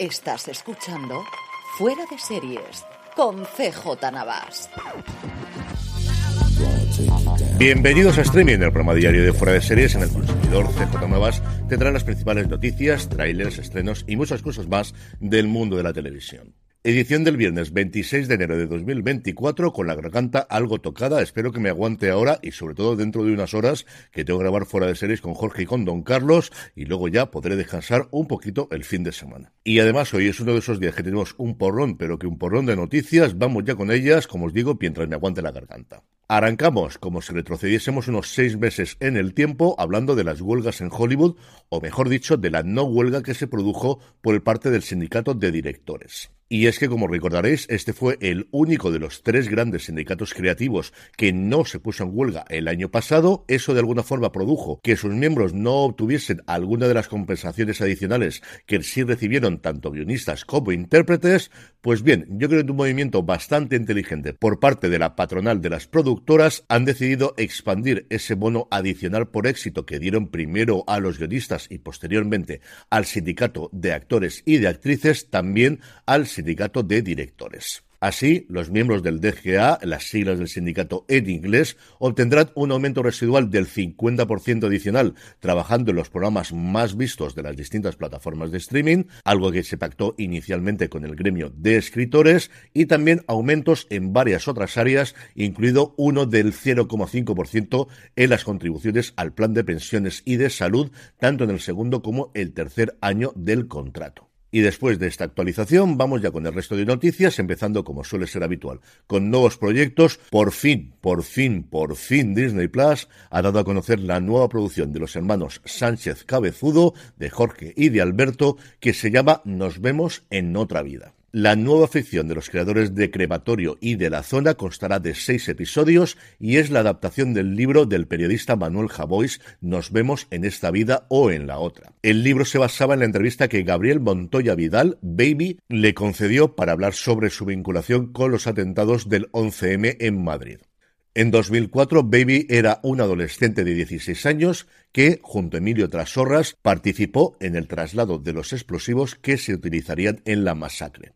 Estás escuchando Fuera de Series con CJ Navas. Bienvenidos a Streaming, el programa diario de Fuera de Series en el consumidor CJ Navas tendrán las principales noticias, trailers, estrenos y muchas cosas más del mundo de la televisión. Edición del viernes 26 de enero de 2024 con la garganta algo tocada. Espero que me aguante ahora y sobre todo dentro de unas horas que tengo que grabar fuera de series con Jorge y con Don Carlos y luego ya podré descansar un poquito el fin de semana. Y además hoy es uno de esos días que tenemos un porrón, pero que un porrón de noticias. Vamos ya con ellas, como os digo, mientras me aguante la garganta. Arrancamos como si retrocediésemos unos seis meses en el tiempo hablando de las huelgas en Hollywood, o mejor dicho, de la no huelga que se produjo por parte del sindicato de directores. Y es que, como recordaréis, este fue el único de los tres grandes sindicatos creativos que no se puso en huelga el año pasado. Eso de alguna forma produjo que sus miembros no obtuviesen alguna de las compensaciones adicionales que sí recibieron tanto guionistas como intérpretes. Pues bien, yo creo que un movimiento bastante inteligente por parte de la patronal de las productoras han decidido expandir ese bono adicional por éxito que dieron primero a los guionistas y posteriormente al sindicato de actores y de actrices también al sindicato de directores. Así, los miembros del DGA, las siglas del sindicato en inglés, obtendrán un aumento residual del 50% adicional trabajando en los programas más vistos de las distintas plataformas de streaming, algo que se pactó inicialmente con el gremio de escritores, y también aumentos en varias otras áreas, incluido uno del 0,5% en las contribuciones al plan de pensiones y de salud, tanto en el segundo como el tercer año del contrato. Y después de esta actualización, vamos ya con el resto de noticias, empezando como suele ser habitual, con nuevos proyectos. Por fin, por fin, por fin Disney Plus ha dado a conocer la nueva producción de los hermanos Sánchez Cabezudo, de Jorge y de Alberto, que se llama Nos vemos en otra vida. La nueva ficción de los creadores de Crematorio y de la Zona constará de seis episodios y es la adaptación del libro del periodista Manuel Javois Nos vemos en esta vida o en la otra. El libro se basaba en la entrevista que Gabriel Montoya Vidal, Baby, le concedió para hablar sobre su vinculación con los atentados del 11M en Madrid. En 2004, Baby era un adolescente de 16 años que, junto a Emilio Trasorras, participó en el traslado de los explosivos que se utilizarían en la masacre.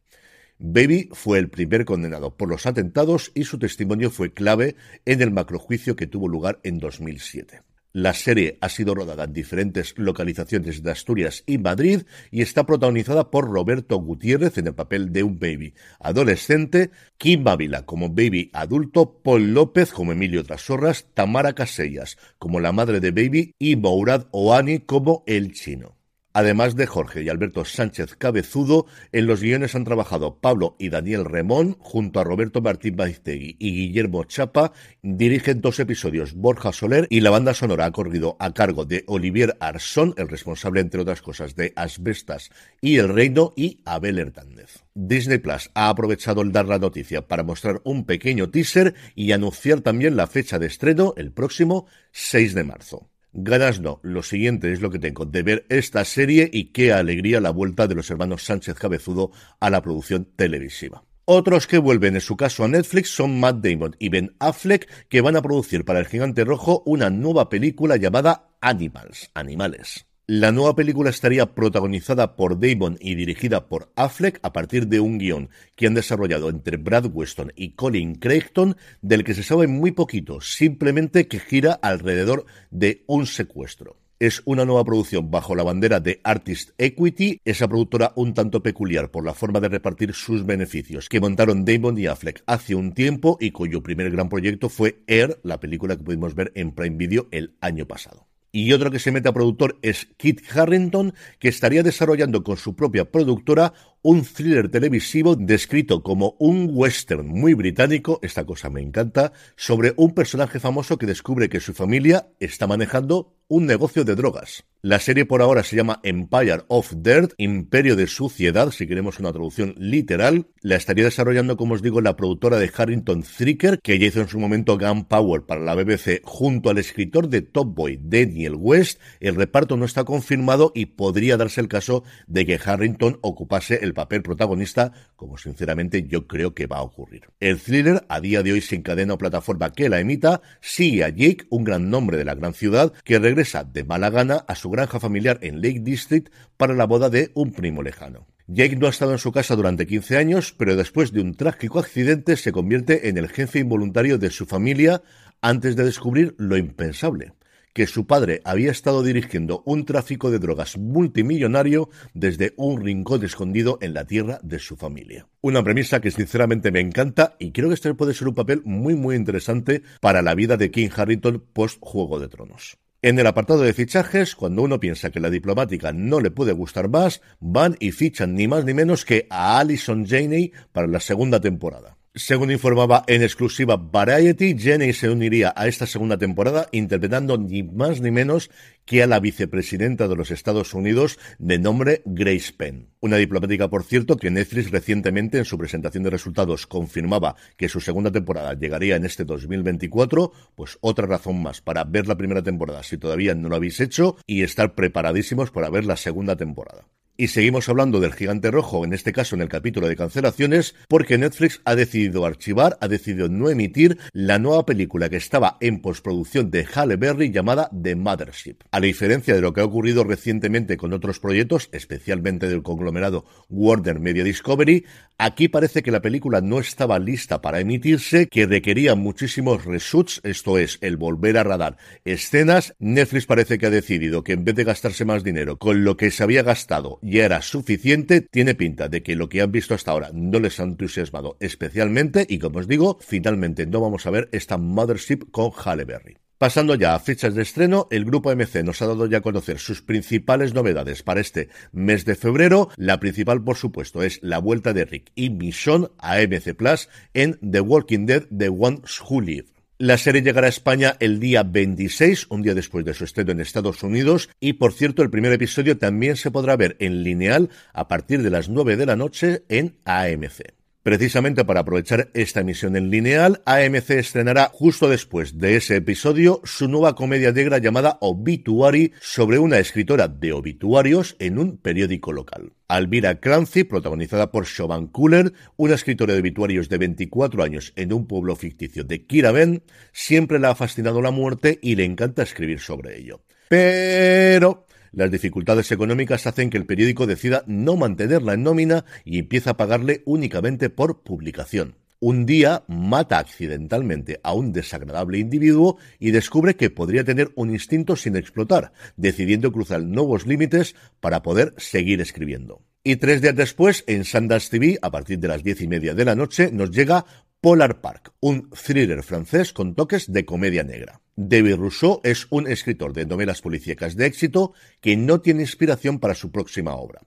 Baby fue el primer condenado por los atentados y su testimonio fue clave en el macrojuicio que tuvo lugar en 2007. La serie ha sido rodada en diferentes localizaciones de Asturias y Madrid y está protagonizada por Roberto Gutiérrez en el papel de un baby adolescente, Kim Bávila como baby adulto, Paul López como Emilio Trasorras, Tamara Casellas como la madre de baby y Mourad Oani como el chino. Además de Jorge y Alberto Sánchez Cabezudo, en los guiones han trabajado Pablo y Daniel Remón, junto a Roberto Martín Baiztegui y Guillermo Chapa. Dirigen dos episodios Borja Soler y la banda sonora ha corrido a cargo de Olivier Arsón, el responsable, entre otras cosas, de Asbestas y El Reino, y Abel Hernández. Disney Plus ha aprovechado el dar la noticia para mostrar un pequeño teaser y anunciar también la fecha de estreno el próximo 6 de marzo. Ganas no, lo siguiente es lo que tengo de ver esta serie y qué alegría la vuelta de los hermanos Sánchez Cabezudo a la producción televisiva. Otros que vuelven en su caso a Netflix son Matt Damon y Ben Affleck, que van a producir para el Gigante Rojo una nueva película llamada Animals, Animales. La nueva película estaría protagonizada por Damon y dirigida por Affleck a partir de un guion que han desarrollado entre Brad Weston y Colin Craigton, del que se sabe muy poquito, simplemente que gira alrededor de un secuestro es una nueva producción bajo la bandera de Artist Equity, esa productora un tanto peculiar por la forma de repartir sus beneficios, que montaron Damon y Affleck hace un tiempo y cuyo primer gran proyecto fue Air, la película que pudimos ver en Prime Video el año pasado. Y otro que se mete a productor es Kit Harrington, que estaría desarrollando con su propia productora un thriller televisivo descrito como un western muy británico, esta cosa me encanta, sobre un personaje famoso que descubre que su familia está manejando un negocio de drogas. La serie por ahora se llama Empire of Dirt, Imperio de Suciedad, si queremos una traducción literal. La estaría desarrollando, como os digo, la productora de Harrington Thricker, que ya hizo en su momento Gunpower para la BBC, junto al escritor de Top Boy, Daniel West. El reparto no está confirmado y podría darse el caso de que Harrington ocupase el papel protagonista, como sinceramente yo creo que va a ocurrir. El thriller, a día de hoy sin cadena o plataforma que la emita, sigue a Jake, un gran nombre de la gran ciudad, que regresa de mala gana a su granja familiar en Lake District para la boda de un primo lejano. Jake no ha estado en su casa durante 15 años, pero después de un trágico accidente se convierte en el jefe involuntario de su familia antes de descubrir lo impensable que su padre había estado dirigiendo un tráfico de drogas multimillonario desde un rincón escondido en la tierra de su familia. Una premisa que sinceramente me encanta y creo que este puede ser un papel muy muy interesante para la vida de King Harrington post Juego de Tronos. En el apartado de fichajes, cuando uno piensa que la diplomática no le puede gustar más, van y fichan ni más ni menos que a Alison Janey para la segunda temporada. Según informaba en exclusiva Variety, Jenny se uniría a esta segunda temporada interpretando ni más ni menos que a la vicepresidenta de los Estados Unidos de nombre Grace Penn. Una diplomática, por cierto, que Netflix recientemente en su presentación de resultados confirmaba que su segunda temporada llegaría en este 2024, pues otra razón más para ver la primera temporada si todavía no lo habéis hecho y estar preparadísimos para ver la segunda temporada. Y seguimos hablando del gigante rojo, en este caso en el capítulo de cancelaciones, porque Netflix ha decidido archivar, ha decidido no emitir la nueva película que estaba en postproducción de Halle Berry llamada The Mothership. A diferencia de lo que ha ocurrido recientemente con otros proyectos, especialmente del conglomerado Warner Media Discovery, aquí parece que la película no estaba lista para emitirse, que requería muchísimos reshoots, esto es, el volver a radar escenas. Netflix parece que ha decidido que en vez de gastarse más dinero con lo que se había gastado ya era suficiente, tiene pinta de que lo que han visto hasta ahora no les ha entusiasmado especialmente y como os digo, finalmente no vamos a ver esta Mothership con Halle Berry. Pasando ya a fechas de estreno, el grupo MC nos ha dado ya a conocer sus principales novedades para este mes de febrero. La principal, por supuesto, es la vuelta de Rick y Michonne a MC Plus en The Walking Dead The Ones Who Live. La serie llegará a España el día 26, un día después de su estreno en Estados Unidos, y por cierto, el primer episodio también se podrá ver en lineal a partir de las 9 de la noche en AMC. Precisamente para aprovechar esta emisión en lineal, AMC estrenará justo después de ese episodio su nueva comedia negra llamada Obituary sobre una escritora de obituarios en un periódico local. Alvira Clancy, protagonizada por Siobhan Cooler, una escritora de obituarios de 24 años en un pueblo ficticio de Kiraben, siempre le ha fascinado la muerte y le encanta escribir sobre ello. Pero las dificultades económicas hacen que el periódico decida no mantenerla en nómina y empieza a pagarle únicamente por publicación. Un día mata accidentalmente a un desagradable individuo y descubre que podría tener un instinto sin explotar, decidiendo cruzar nuevos límites para poder seguir escribiendo. Y tres días después, en Sundance TV, a partir de las diez y media de la noche, nos llega Polar Park, un thriller francés con toques de comedia negra. David Rousseau es un escritor de novelas policíacas de éxito que no tiene inspiración para su próxima obra.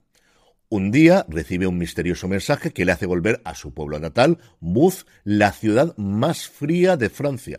Un día recibe un misterioso mensaje que le hace volver a su pueblo natal, Mouth, la ciudad más fría de Francia.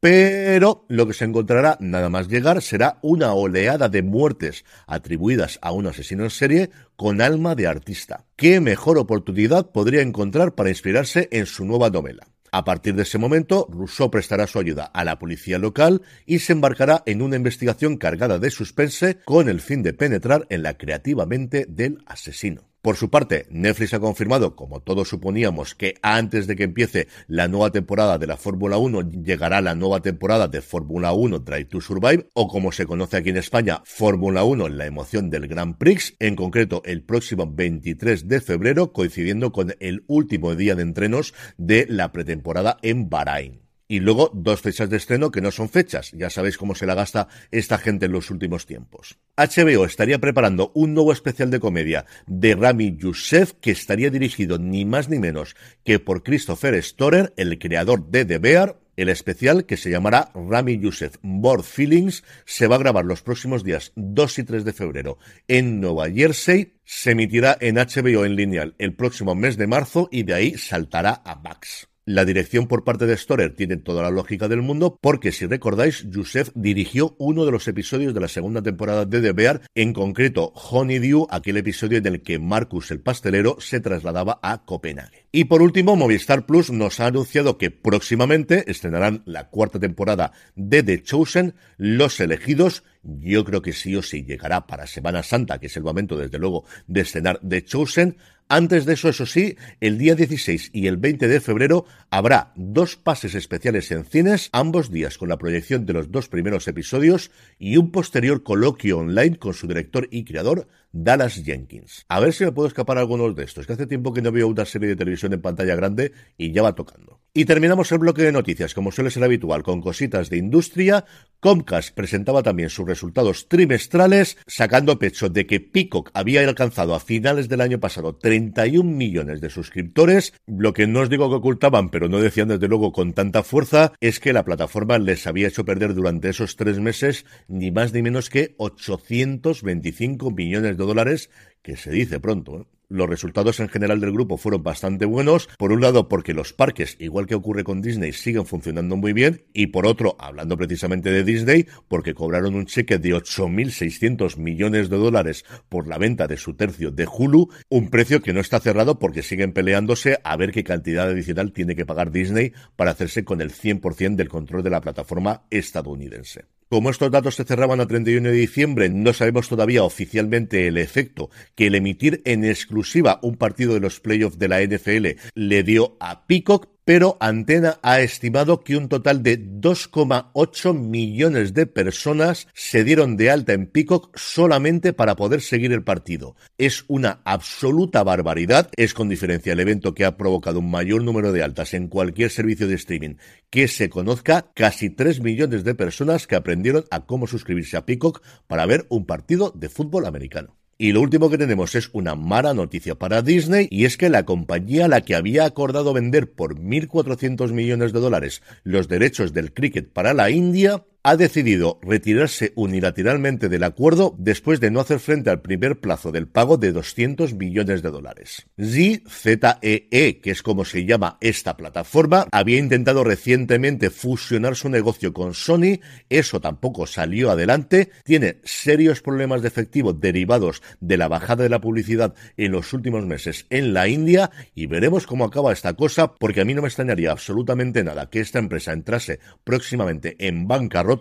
Pero lo que se encontrará nada más llegar será una oleada de muertes atribuidas a un asesino en serie con alma de artista. ¿Qué mejor oportunidad podría encontrar para inspirarse en su nueva novela? A partir de ese momento, Rousseau prestará su ayuda a la policía local y se embarcará en una investigación cargada de suspense con el fin de penetrar en la creativa mente del asesino. Por su parte, Netflix ha confirmado, como todos suponíamos, que antes de que empiece la nueva temporada de la Fórmula 1 llegará la nueva temporada de Fórmula 1 Drive to Survive, o como se conoce aquí en España, Fórmula 1 la emoción del Grand Prix, en concreto el próximo 23 de febrero, coincidiendo con el último día de entrenos de la pretemporada en Bahrein. Y luego dos fechas de estreno que no son fechas. Ya sabéis cómo se la gasta esta gente en los últimos tiempos. HBO estaría preparando un nuevo especial de comedia de Rami Youssef que estaría dirigido ni más ni menos que por Christopher Storer, el creador de The Bear. El especial, que se llamará Rami Youssef Board Feelings, se va a grabar los próximos días 2 y 3 de febrero en Nueva Jersey. Se emitirá en HBO en lineal el próximo mes de marzo y de ahí saltará a Max. La dirección por parte de Storer tiene toda la lógica del mundo porque si recordáis, Youssef dirigió uno de los episodios de la segunda temporada de The Bear, en concreto Honeydew, aquel episodio en el que Marcus el pastelero se trasladaba a Copenhague. Y por último, Movistar Plus nos ha anunciado que próximamente estrenarán la cuarta temporada de The Chosen, Los Elegidos, yo creo que sí o sí llegará para Semana Santa, que es el momento, desde luego, de estrenar The Chosen. Antes de eso, eso sí, el día 16 y el 20 de febrero habrá dos pases especiales en cines, ambos días con la proyección de los dos primeros episodios y un posterior coloquio online con su director y creador, Dallas Jenkins. A ver si me puedo escapar algunos de estos, que hace tiempo que no veo una serie de televisión en pantalla grande y ya va tocando. Y terminamos el bloque de noticias, como suele ser habitual, con cositas de industria. Comcast presentaba también sus resultados trimestrales, sacando pecho de que Peacock había alcanzado a finales del año pasado 31 millones de suscriptores. Lo que no os digo que ocultaban, pero no decían desde luego con tanta fuerza, es que la plataforma les había hecho perder durante esos tres meses ni más ni menos que 825 millones de dólares, que se dice pronto. ¿eh? Los resultados en general del grupo fueron bastante buenos, por un lado porque los parques, igual que ocurre con Disney, siguen funcionando muy bien, y por otro, hablando precisamente de Disney, porque cobraron un cheque de 8.600 millones de dólares por la venta de su tercio de Hulu, un precio que no está cerrado porque siguen peleándose a ver qué cantidad adicional tiene que pagar Disney para hacerse con el 100% del control de la plataforma estadounidense. Como estos datos se cerraban a 31 de diciembre, no sabemos todavía oficialmente el efecto que el emitir en exclusiva un partido de los playoffs de la NFL le dio a Peacock, pero Antena ha estimado que un total de 2,8 millones de personas se dieron de alta en Peacock solamente para poder seguir el partido. Es una absoluta barbaridad, es con diferencia el evento que ha provocado un mayor número de altas en cualquier servicio de streaming que se conozca, casi 3 millones de personas que aprendieron a cómo suscribirse a Peacock para ver un partido de fútbol americano. Y lo último que tenemos es una mala noticia para Disney y es que la compañía a la que había acordado vender por 1.400 millones de dólares los derechos del cricket para la India ha decidido retirarse unilateralmente del acuerdo después de no hacer frente al primer plazo del pago de 200 millones de dólares. ZEE, e, que es como se llama esta plataforma, había intentado recientemente fusionar su negocio con Sony, eso tampoco salió adelante, tiene serios problemas de efectivo derivados de la bajada de la publicidad en los últimos meses en la India y veremos cómo acaba esta cosa porque a mí no me extrañaría absolutamente nada que esta empresa entrase próximamente en bancarrota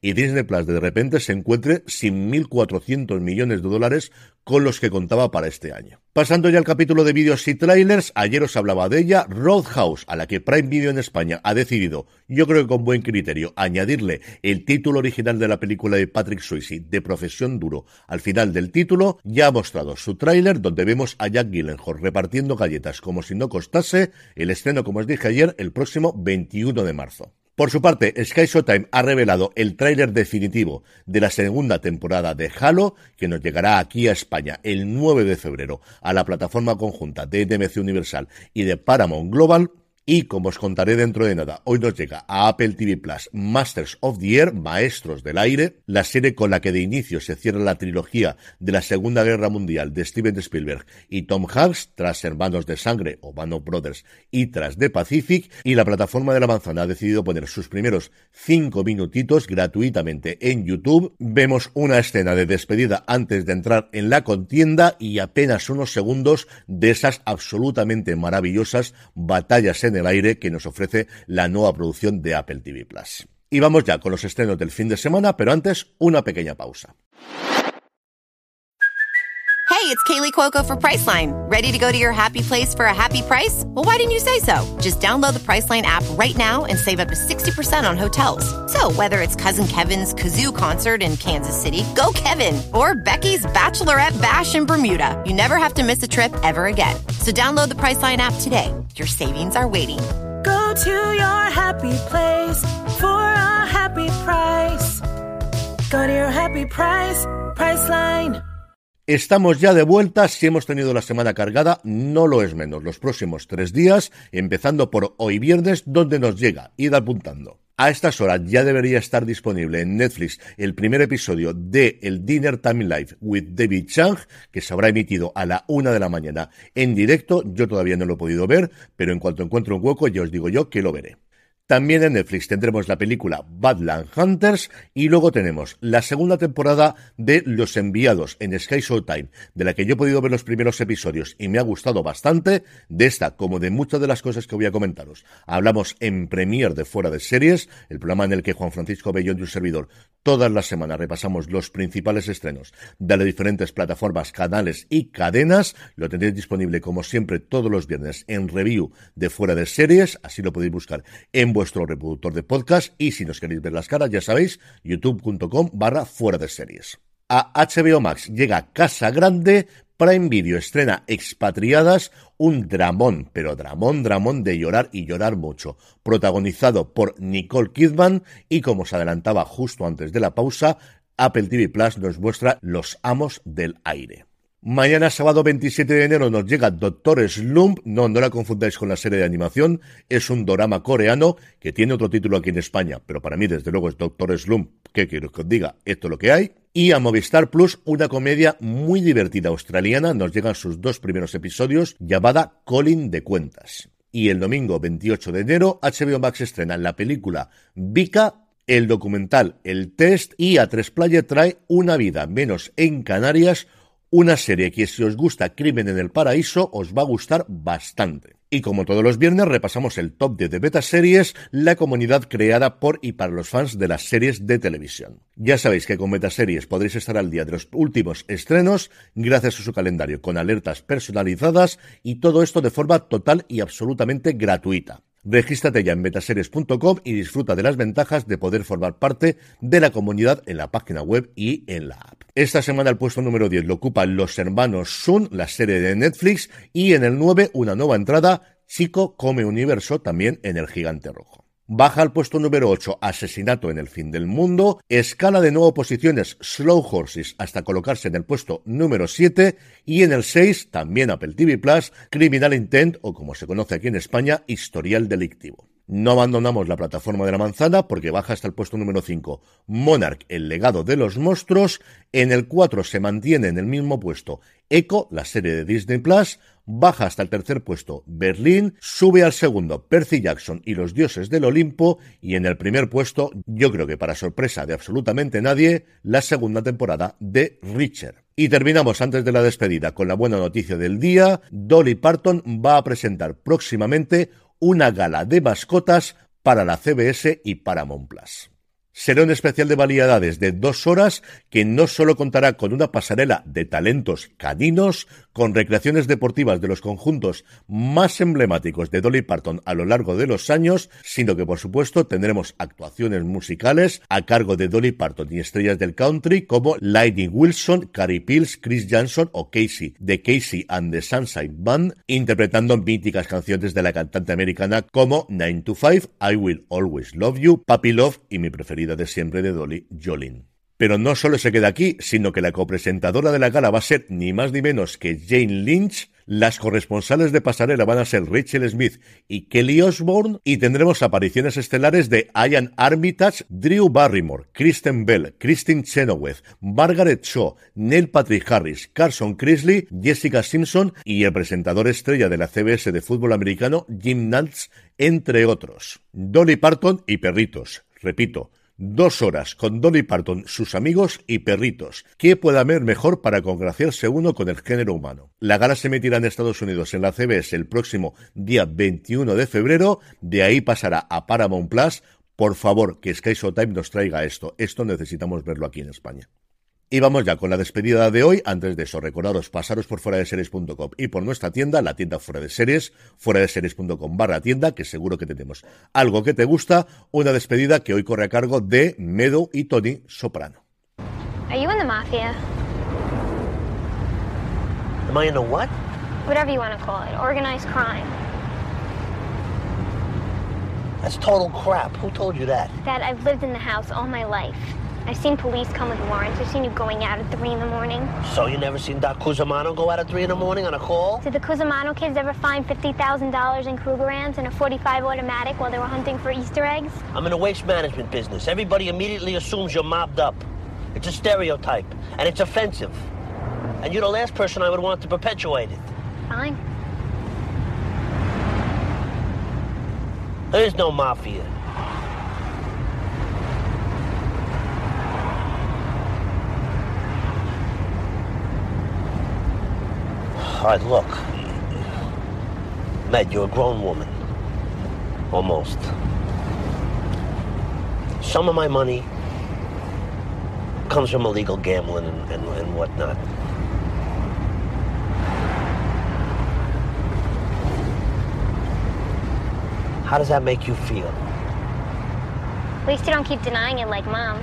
y Disney Plus de repente se encuentre sin 1.400 millones de dólares con los que contaba para este año. Pasando ya al capítulo de vídeos y trailers, ayer os hablaba de ella, Roadhouse, a la que Prime Video en España ha decidido, yo creo que con buen criterio, añadirle el título original de la película de Patrick Swayze, de Profesión Duro, al final del título, ya ha mostrado su tráiler donde vemos a Jack Gyllenhaal repartiendo galletas como si no costase, el estreno, como os dije ayer, el próximo 21 de marzo. Por su parte, Sky Showtime ha revelado el tráiler definitivo de la segunda temporada de Halo, que nos llegará aquí a España el 9 de febrero a la plataforma conjunta de DMC Universal y de Paramount Global y como os contaré dentro de nada, hoy nos llega a Apple TV Plus Masters of the Air, Maestros del Aire, la serie con la que de inicio se cierra la trilogía de la Segunda Guerra Mundial de Steven Spielberg y Tom Hanks, tras Hermanos de Sangre o Band of Brothers y tras The Pacific, y la plataforma de la manzana ha decidido poner sus primeros cinco minutitos gratuitamente en YouTube. Vemos una escena de despedida antes de entrar en la contienda y apenas unos segundos de esas absolutamente maravillosas batallas en el aire que nos ofrece la nueva producción de Apple TV Plus. Y vamos ya con los estrenos del fin de semana, pero antes una pequeña pausa. Hey, it's Kaylee Cuoco for Priceline. Ready to go to your happy place for a happy price? Well, why didn't you say so? Just download the Priceline app right now and save up to 60% on hotels. So, whether it's Cousin Kevin's Kazoo concert in Kansas City, go Kevin, or Becky's Bachelorette Bash in Bermuda, you never have to miss a trip ever again. So, download the Priceline app today. Your savings are waiting. Go to your happy place for a happy price. Go to your happy price, Priceline. Estamos ya de vuelta, si hemos tenido la semana cargada, no lo es menos. Los próximos tres días, empezando por hoy viernes, donde nos llega, id apuntando. A estas horas ya debería estar disponible en Netflix el primer episodio de El Dinner Time Live with David Chang, que se habrá emitido a la una de la mañana en directo. Yo todavía no lo he podido ver, pero en cuanto encuentre un hueco, ya os digo yo que lo veré. También en Netflix tendremos la película Badland Hunters y luego tenemos la segunda temporada de Los Enviados en Sky Showtime, de la que yo he podido ver los primeros episodios y me ha gustado bastante, de esta como de muchas de las cosas que voy a comentaros. Hablamos en Premier de Fuera de Series, el programa en el que Juan Francisco Bellón y un servidor todas las semanas repasamos los principales estrenos de las diferentes plataformas, canales y cadenas. Lo tendréis disponible como siempre todos los viernes en review de Fuera de Series, así lo podéis buscar en vuestro reproductor de podcast y si nos queréis ver las caras, ya sabéis, youtube.com barra fuera de series. A HBO Max llega Casa Grande, Prime Video estrena Expatriadas, un dramón, pero dramón, dramón de llorar y llorar mucho, protagonizado por Nicole Kidman y como os adelantaba justo antes de la pausa, Apple TV Plus nos muestra Los Amos del Aire. Mañana sábado 27 de enero nos llega Doctor Slump, no, no la confundáis con la serie de animación, es un drama coreano que tiene otro título aquí en España, pero para mí desde luego es Doctor Slump, ¿qué quiero que os diga? Esto es lo que hay. Y a Movistar Plus, una comedia muy divertida australiana, nos llegan sus dos primeros episodios, llamada Colin de Cuentas. Y el domingo 28 de enero, HBO Max estrena la película Vika, el documental El Test y a Tres Playa trae Una vida menos en Canarias, una serie que si os gusta Crimen en el Paraíso os va a gustar bastante. Y como todos los viernes repasamos el top 10 de beta series, la comunidad creada por y para los fans de las series de televisión. Ya sabéis que con beta series podréis estar al día de los últimos estrenos gracias a su calendario con alertas personalizadas y todo esto de forma total y absolutamente gratuita. Regístrate ya en betaseries.com y disfruta de las ventajas de poder formar parte de la comunidad en la página web y en la app. Esta semana el puesto número 10 lo ocupan Los Hermanos Sun, la serie de Netflix, y en el 9 una nueva entrada, Chico Come Universo, también en el Gigante Rojo. Baja al puesto número 8, Asesinato en el fin del mundo. Escala de nuevo posiciones, Slow Horses, hasta colocarse en el puesto número 7. Y en el 6, también Apple TV Plus, Criminal Intent, o como se conoce aquí en España, Historial Delictivo. No abandonamos la plataforma de la manzana porque baja hasta el puesto número 5. Monarch, el legado de los monstruos. En el 4 se mantiene en el mismo puesto Echo, la serie de Disney Plus baja hasta el tercer puesto Berlín, sube al segundo Percy Jackson y los dioses del Olimpo y en el primer puesto, yo creo que para sorpresa de absolutamente nadie, la segunda temporada de Richard. Y terminamos antes de la despedida con la buena noticia del día, Dolly Parton va a presentar próximamente una gala de mascotas para la CBS y Paramount Plus. Será un especial de variedades de dos horas que no solo contará con una pasarela de talentos caninos, con recreaciones deportivas de los conjuntos más emblemáticos de Dolly Parton a lo largo de los años, sino que por supuesto tendremos actuaciones musicales a cargo de Dolly Parton y estrellas del country como Lightning Wilson, Carrie Pills, Chris Johnson o Casey, de Casey and the Sunshine Band, interpretando míticas canciones de la cantante americana como Nine to Five, I Will Always Love You, Puppy Love y mi preferida de siempre de Dolly, Jolene. Pero no solo se queda aquí, sino que la copresentadora de la gala va a ser ni más ni menos que Jane Lynch, las corresponsales de pasarela van a ser Rachel Smith y Kelly Osbourne y tendremos apariciones estelares de Ian Armitage, Drew Barrymore, Kristen Bell, Christine Chenoweth, Margaret Shaw, Neil Patrick Harris, Carson Crisley, Jessica Simpson y el presentador estrella de la CBS de fútbol americano Jim Nantz, entre otros. Dolly Parton y perritos. Repito, Dos horas con Dolly Parton, sus amigos y perritos. ¿Qué puede haber mejor para congraciarse uno con el género humano? La gala se emitirá en Estados Unidos en la CBS el próximo día 21 de febrero. De ahí pasará a Paramount Plus. Por favor, que Sky Showtime nos traiga esto. Esto necesitamos verlo aquí en España. Y vamos ya con la despedida de hoy. Antes de eso, recordaros pasaros por fuera de series.com y por nuestra tienda, la tienda fuera de series, fuera de series.com barra tienda, que seguro que tenemos algo que te gusta. Una despedida que hoy corre a cargo de Medo y Tony Soprano. Are you in the mafia? Am I in the what? Whatever you want to call it. Organized crime. That's total crap. Who told you that? Dad, I've lived in the house all my life. I've seen police come with warrants. I've seen you going out at 3 in the morning. So you never seen Doc Cusimano go out at 3 in the morning on a call? Did the Cusimano kids ever find $50,000 in Krugerrands and a 45 automatic while they were hunting for Easter eggs? I'm in the waste management business. Everybody immediately assumes you're mobbed up. It's a stereotype, and it's offensive. And you're the last person I would want to perpetuate it. Fine. There is no mafia. Right, look. Meg, you're a grown woman. Almost. Some of my money comes from illegal gambling and, and, and whatnot. How does that make you feel? At least you don't keep denying it like mom.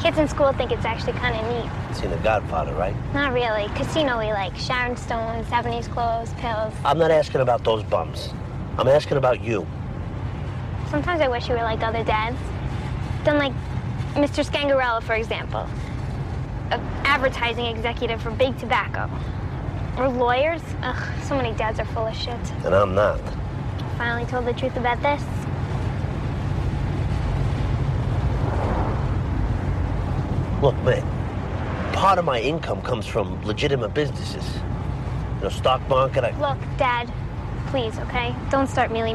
Kids in school think it's actually kind of neat. Seen The Godfather, right? Not really. Casino we like. Sharon Stone, 70s clothes, pills. I'm not asking about those bums. I'm asking about you. Sometimes I wish you were like other dads. Done like Mr. Scangarella, for example. An advertising executive for big tobacco. Or lawyers. Ugh, so many dads are full of shit. And I'm not. Finally told the truth about this. Look, man, part of my income comes from legitimate businesses. You know, stock market. I... Look, Dad, please, okay? Don't start mealy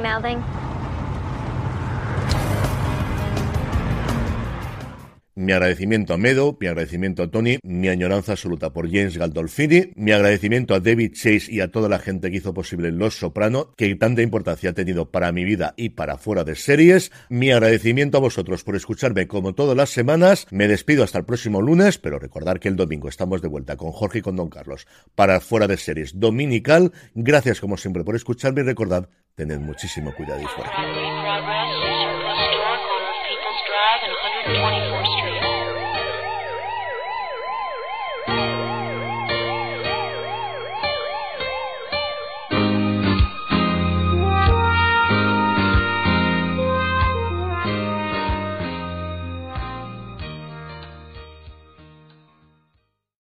Mi agradecimiento a Medo, mi agradecimiento a Tony, mi añoranza absoluta por James Galdolfini, mi agradecimiento a David Chase y a toda la gente que hizo posible Los Soprano, que tanta importancia ha tenido para mi vida y para fuera de series. Mi agradecimiento a vosotros por escucharme como todas las semanas. Me despido hasta el próximo lunes, pero recordar que el domingo estamos de vuelta con Jorge y con Don Carlos para fuera de series dominical. Gracias como siempre por escucharme y recordad, tened muchísimo cuidado y.